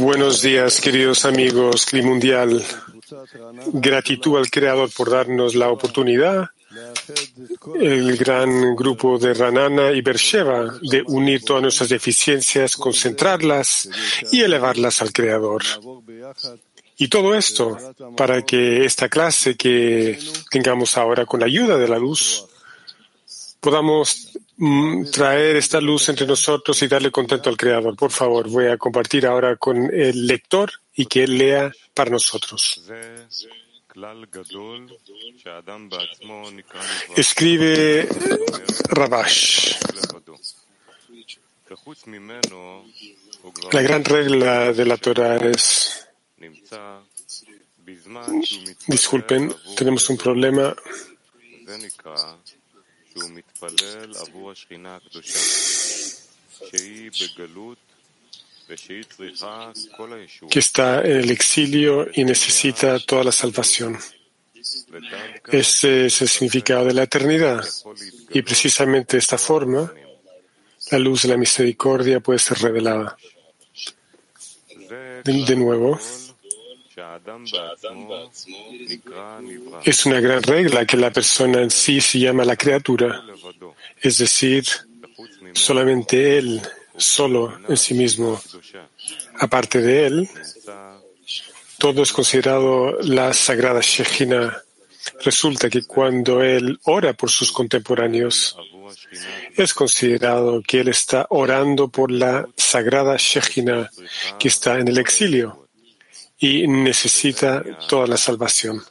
Buenos días, queridos amigos, Cli Mundial. Gratitud al Creador por darnos la oportunidad, el gran grupo de Ranana y Bersheva, de unir todas nuestras deficiencias, concentrarlas y elevarlas al Creador. Y todo esto para que esta clase que tengamos ahora con la ayuda de la luz podamos Mm, traer esta luz entre nosotros y darle contento al Creador. Por favor, voy a compartir ahora con el lector y que él lea para nosotros. Escribe Rabash. La gran regla de la Torah es. Disculpen, tenemos un problema que está en el exilio y necesita toda la salvación. Ese es el significado de la eternidad. Y precisamente de esta forma, la luz de la misericordia puede ser revelada. De, nuevo, es una gran regla que la persona en sí se llama la criatura, es decir, solamente él, solo en sí mismo. Aparte de él, todo es considerado la sagrada Shekhinah. Resulta que cuando él ora por sus contemporáneos, es considerado que él está orando por la sagrada Shekhinah que está en el exilio y necesita toda la salvación.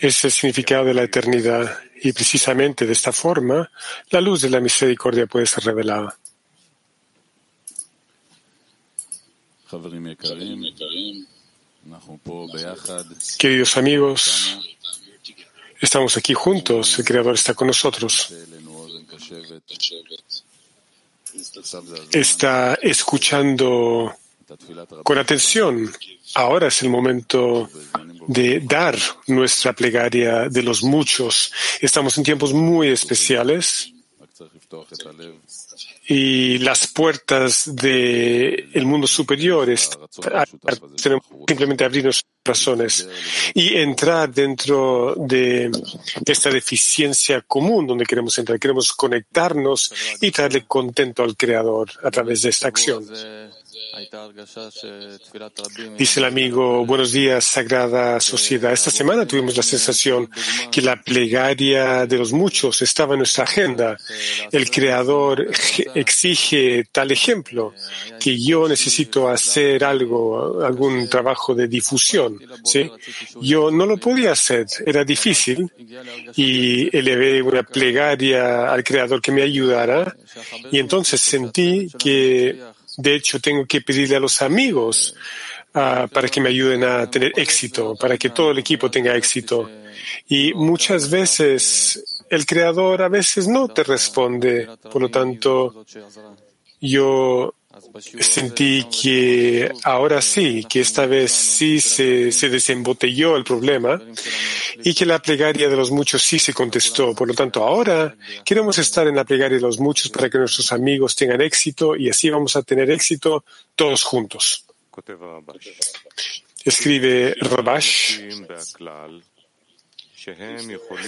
Es el significado de la eternidad y precisamente de esta forma la luz de la misericordia puede ser revelada. Queridos amigos, estamos aquí juntos, el Creador está con nosotros está escuchando con atención. Ahora es el momento de dar nuestra plegaria de los muchos. Estamos en tiempos muy especiales y las puertas del mundo superior tenemos simplemente abrir nuestros corazones y entrar dentro de esta deficiencia común donde queremos entrar. Queremos conectarnos y traerle contento al Creador a través de esta acción. Dice el amigo, buenos días, Sagrada Sociedad. Esta semana tuvimos la sensación que la plegaria de los muchos estaba en nuestra agenda. El Creador exige tal ejemplo, que yo necesito hacer algo, algún trabajo de difusión. ¿sí? Yo no lo podía hacer, era difícil, y elevé una plegaria al Creador que me ayudara, y entonces sentí que de hecho, tengo que pedirle a los amigos ah, para que me ayuden a tener éxito, para que todo el equipo tenga éxito. Y muchas veces el Creador a veces no te responde. Por lo tanto, yo sentí que ahora sí, que esta vez sí se, se, desembotelló el problema y que la plegaria de los muchos sí se contestó. Por lo tanto, ahora queremos estar en la plegaria de los muchos para que nuestros amigos tengan éxito y así vamos a tener éxito todos juntos. Escribe Rabash.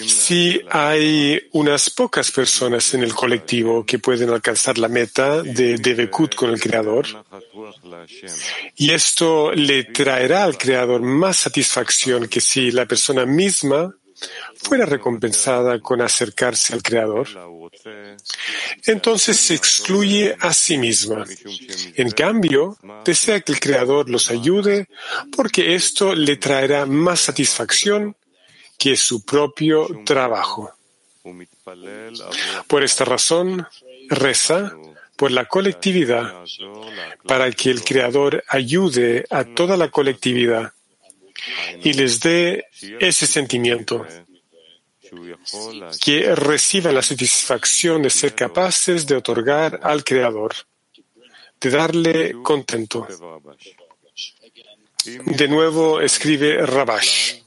Si hay unas pocas personas en el colectivo que pueden alcanzar la meta de Devekut con el Creador, y esto le traerá al Creador más satisfacción que si la persona misma fuera recompensada con acercarse al Creador, entonces se excluye a sí misma. En cambio, desea que el Creador los ayude porque esto le traerá más satisfacción que su propio trabajo. Por esta razón, reza por la colectividad para que el Creador ayude a toda la colectividad y les dé ese sentimiento, que reciban la satisfacción de ser capaces de otorgar al Creador, de darle contento. De nuevo escribe Rabash.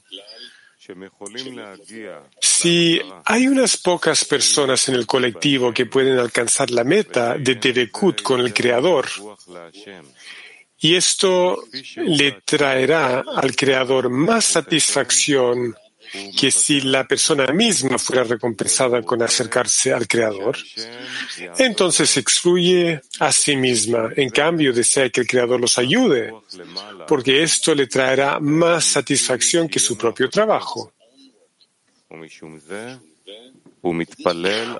Si hay unas pocas personas en el colectivo que pueden alcanzar la meta de Devekut con el Creador, y esto le traerá al Creador más satisfacción que si la persona misma fuera recompensada con acercarse al Creador, entonces se excluye a sí misma. En cambio, desea que el Creador los ayude, porque esto le traerá más satisfacción que su propio trabajo.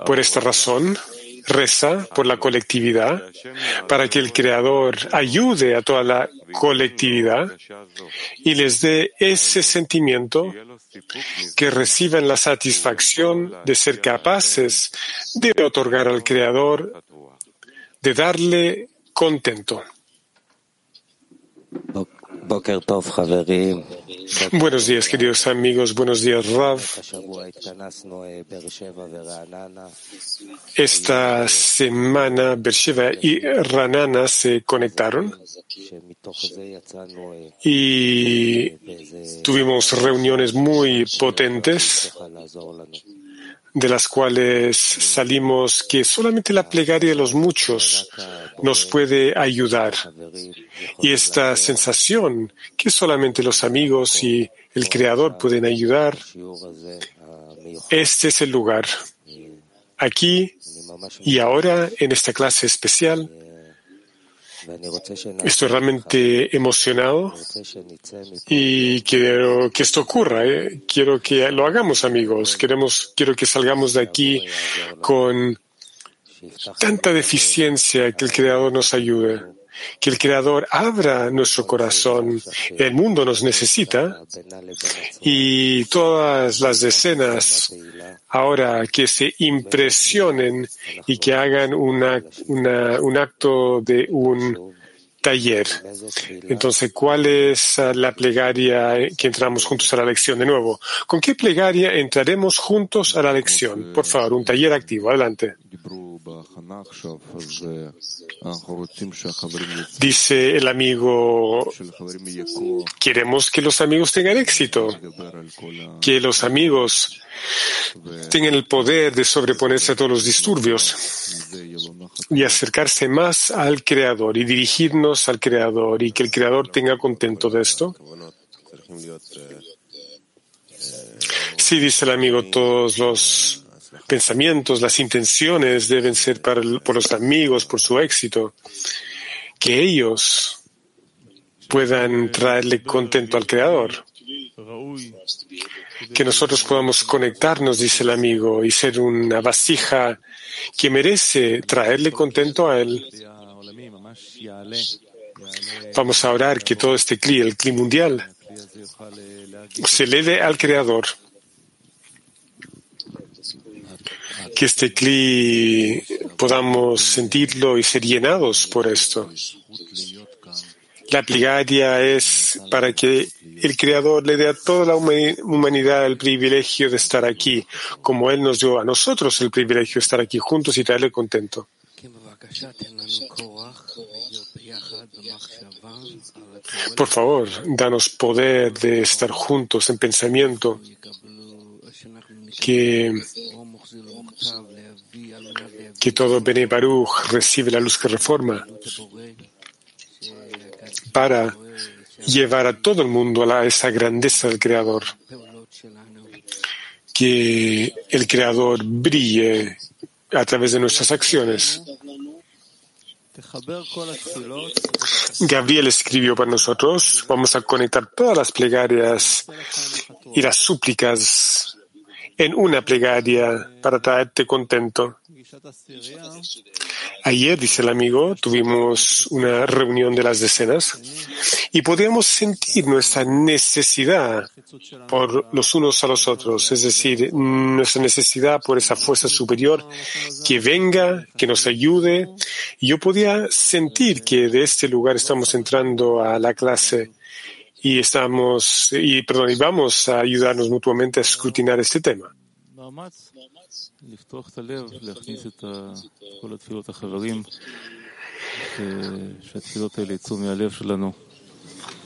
Por esta razón, reza por la colectividad para que el Creador ayude a toda la colectividad y les dé ese sentimiento que reciban la satisfacción de ser capaces de otorgar al Creador, de darle contento. Buenos días, queridos amigos. Buenos días, Rav. Esta semana, Bersheva y Ranana se conectaron y tuvimos reuniones muy potentes de las cuales salimos que solamente la plegaria de los muchos nos puede ayudar. Y esta sensación que solamente los amigos y el Creador pueden ayudar, este es el lugar. Aquí y ahora, en esta clase especial, Estoy realmente emocionado y quiero que esto ocurra. ¿eh? Quiero que lo hagamos, amigos. Queremos, quiero que salgamos de aquí con tanta deficiencia que el Creador nos ayude que el Creador abra nuestro corazón. El mundo nos necesita y todas las decenas ahora que se impresionen y que hagan un acto de un taller. Entonces, ¿cuál es la plegaria que entramos juntos a la lección? De nuevo, ¿con qué plegaria entraremos juntos a la lección? Por favor, un taller activo. Adelante. Dice el amigo, queremos que los amigos tengan éxito, que los amigos tengan el poder de sobreponerse a todos los disturbios y acercarse más al Creador y dirigirnos al Creador y que el Creador tenga contento de esto. Sí, dice el amigo, todos los pensamientos, las intenciones deben ser para, por los amigos, por su éxito, que ellos puedan traerle contento al Creador. Que nosotros podamos conectarnos, dice el amigo, y ser una vasija que merece traerle contento a Él. Vamos a orar que todo este cli, el cli mundial, se eleve al Creador. Que este cli podamos sentirlo y ser llenados por esto. La plegaria es es para que el Creador le dé a toda la humanidad el privilegio de estar aquí, como Él nos dio a nosotros el privilegio de estar aquí juntos y traerle contento. Por favor, danos poder de estar juntos en pensamiento, que, que todo Bene Baruch recibe la luz que reforma para llevar a todo el mundo a esa grandeza del Creador. Que el Creador brille a través de nuestras acciones. Gabriel escribió para nosotros, vamos a conectar todas las plegarias y las súplicas en una plegaria para traerte contento. Ayer, dice el amigo, tuvimos una reunión de las decenas y podíamos sentir nuestra necesidad por los unos a los otros, es decir, nuestra necesidad por esa fuerza superior que venga, que nos ayude. Yo podía sentir que de este lugar estamos entrando a la clase y estamos, y perdón, y vamos a ayudarnos mutuamente a escrutinar este tema.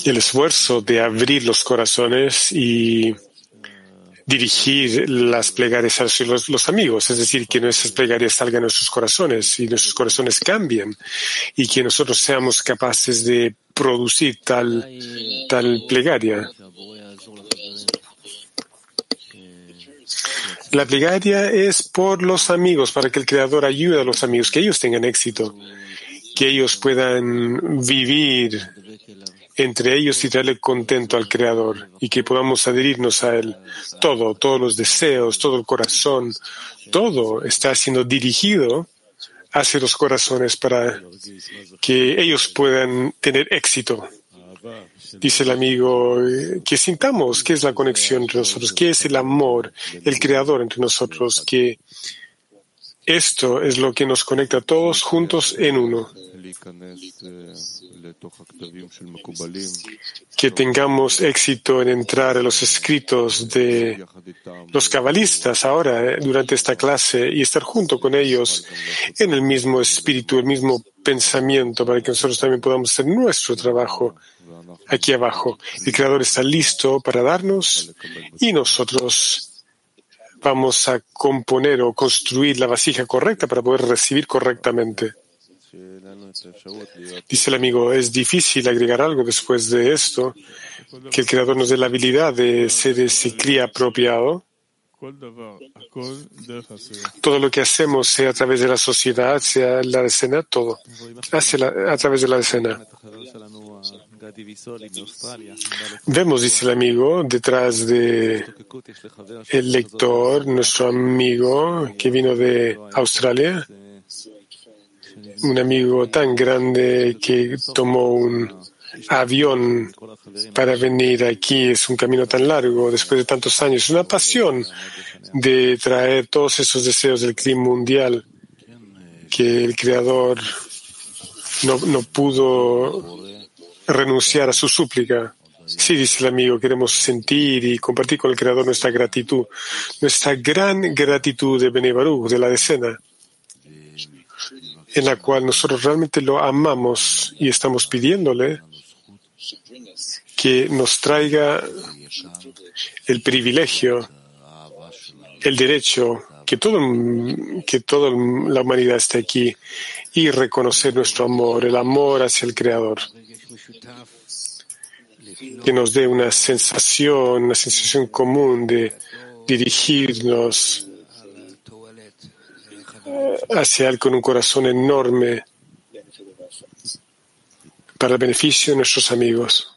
El esfuerzo de abrir los corazones y dirigir las plegarias a los, los, amigos, es decir, que nuestras plegarias salgan de nuestros corazones y nuestros corazones cambien y que nosotros seamos capaces de producir tal, tal plegaria. La plegaria es por los amigos, para que el Creador ayude a los amigos, que ellos tengan éxito, que ellos puedan vivir entre ellos y darle contento al Creador y que podamos adherirnos a Él. Todo, todos los deseos, todo el corazón, todo está siendo dirigido hacia los corazones para que ellos puedan tener éxito. Dice el amigo, que sintamos qué es la conexión entre nosotros, qué es el amor, el creador entre nosotros, que esto es lo que nos conecta todos juntos en uno. Que tengamos éxito en entrar a los escritos de los cabalistas ahora, eh, durante esta clase, y estar junto con ellos en el mismo espíritu, el mismo pensamiento, para que nosotros también podamos hacer nuestro trabajo aquí abajo. El Creador está listo para darnos y nosotros vamos a componer o construir la vasija correcta para poder recibir correctamente. Dice el amigo, es difícil agregar algo después de esto, que el Creador nos dé la habilidad de ser ese cría apropiado todo lo que hacemos, sea a través de la sociedad, sea la escena, todo, a través de la escena. Vemos, dice el amigo, detrás de el lector, nuestro amigo que vino de Australia, un amigo tan grande que tomó un avión para venir aquí. Es un camino tan largo después de tantos años. Es una pasión de traer todos esos deseos del clima mundial que el Creador no, no pudo renunciar a su súplica. Sí, dice el amigo, queremos sentir y compartir con el Creador nuestra gratitud, nuestra gran gratitud de Benebaru, de la decena en la cual nosotros realmente lo amamos y estamos pidiéndole que nos traiga el privilegio, el derecho, que todo, que toda la humanidad esté aquí y reconocer nuestro amor, el amor hacia el Creador. Que nos dé una sensación, una sensación común de dirigirnos hacia Él con un corazón enorme para el beneficio de nuestros amigos.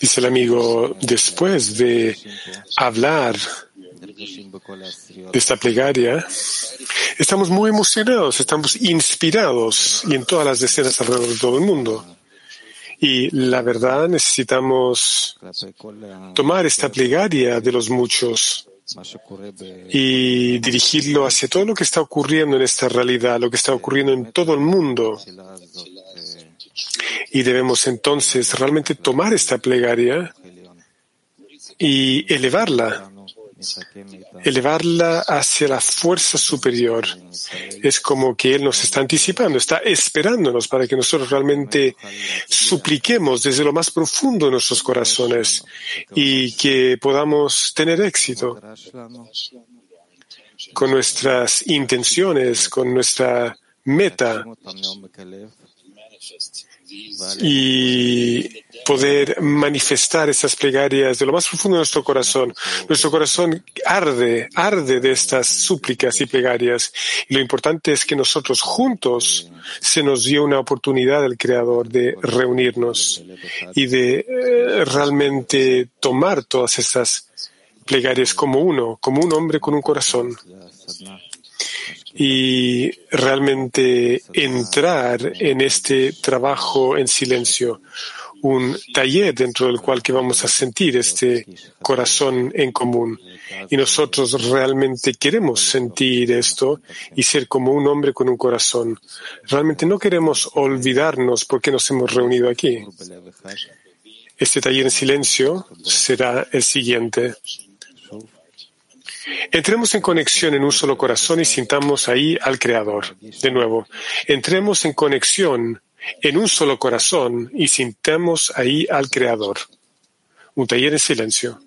Dice el amigo, después de hablar de esta plegaria, estamos muy emocionados, estamos inspirados y en todas las decenas alrededor de todo el mundo. Y la verdad, necesitamos tomar esta plegaria de los muchos y dirigirlo hacia todo lo que está ocurriendo en esta realidad, lo que está ocurriendo en todo el mundo. Y debemos entonces realmente tomar esta plegaria y elevarla, elevarla hacia la fuerza superior. Es como que Él nos está anticipando, está esperándonos para que nosotros realmente supliquemos desde lo más profundo de nuestros corazones y que podamos tener éxito con nuestras intenciones, con nuestra meta y poder manifestar esas plegarias de lo más profundo de nuestro corazón. Nuestro corazón arde, arde de estas súplicas y plegarias. Y lo importante es que nosotros juntos se nos dio una oportunidad del Creador de reunirnos y de eh, realmente tomar todas esas plegarias como uno, como un hombre con un corazón y realmente entrar en este trabajo en silencio, un taller dentro del cual que vamos a sentir este corazón en común. Y nosotros realmente queremos sentir esto y ser como un hombre con un corazón. Realmente no queremos olvidarnos porque nos hemos reunido aquí. Este taller en silencio será el siguiente. Entremos en conexión en un solo corazón y sintamos ahí al Creador. De nuevo, entremos en conexión en un solo corazón y sintamos ahí al Creador. Un taller en silencio.